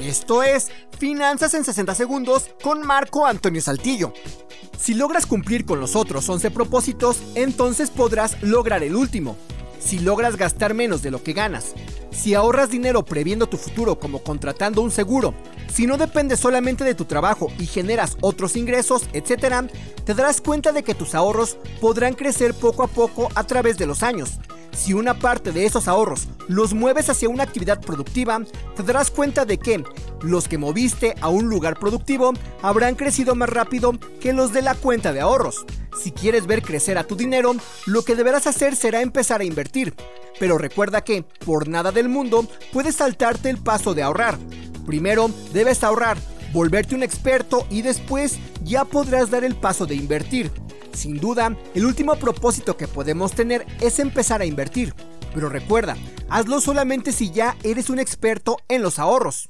Esto es Finanzas en 60 Segundos con Marco Antonio Saltillo. Si logras cumplir con los otros 11 propósitos, entonces podrás lograr el último. Si logras gastar menos de lo que ganas, si ahorras dinero previendo tu futuro como contratando un seguro, si no dependes solamente de tu trabajo y generas otros ingresos, etc., te darás cuenta de que tus ahorros podrán crecer poco a poco a través de los años. Si una parte de esos ahorros los mueves hacia una actividad productiva, te darás cuenta de que los que moviste a un lugar productivo habrán crecido más rápido que los de la cuenta de ahorros. Si quieres ver crecer a tu dinero, lo que deberás hacer será empezar a invertir. Pero recuerda que, por nada del mundo, puedes saltarte el paso de ahorrar. Primero, debes ahorrar, volverte un experto y después ya podrás dar el paso de invertir. Sin duda, el último propósito que podemos tener es empezar a invertir. Pero recuerda, hazlo solamente si ya eres un experto en los ahorros.